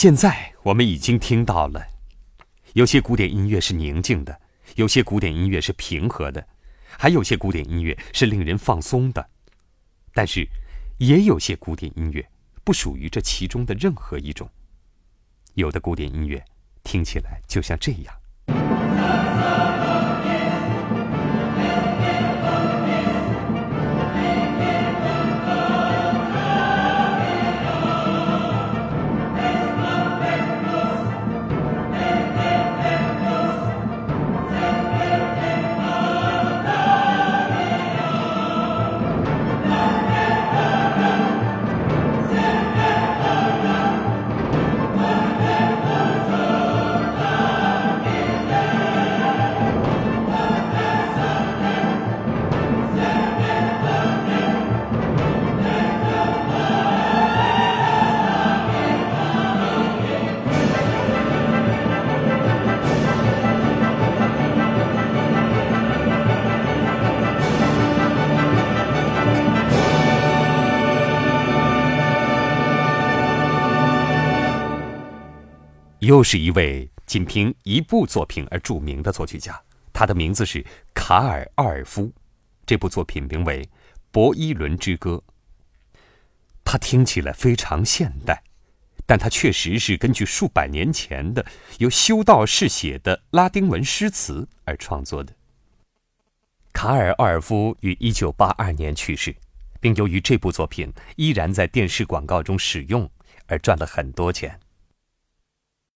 现在我们已经听到了，有些古典音乐是宁静的，有些古典音乐是平和的，还有些古典音乐是令人放松的。但是，也有些古典音乐不属于这其中的任何一种。有的古典音乐听起来就像这样。又是一位仅凭一部作品而著名的作曲家，他的名字是卡尔·奥尔夫。这部作品名为《博伊伦之歌》。它听起来非常现代，但它确实是根据数百年前的由修道士写的拉丁文诗词而创作的。卡尔·奥尔夫于1982年去世，并由于这部作品依然在电视广告中使用而赚了很多钱。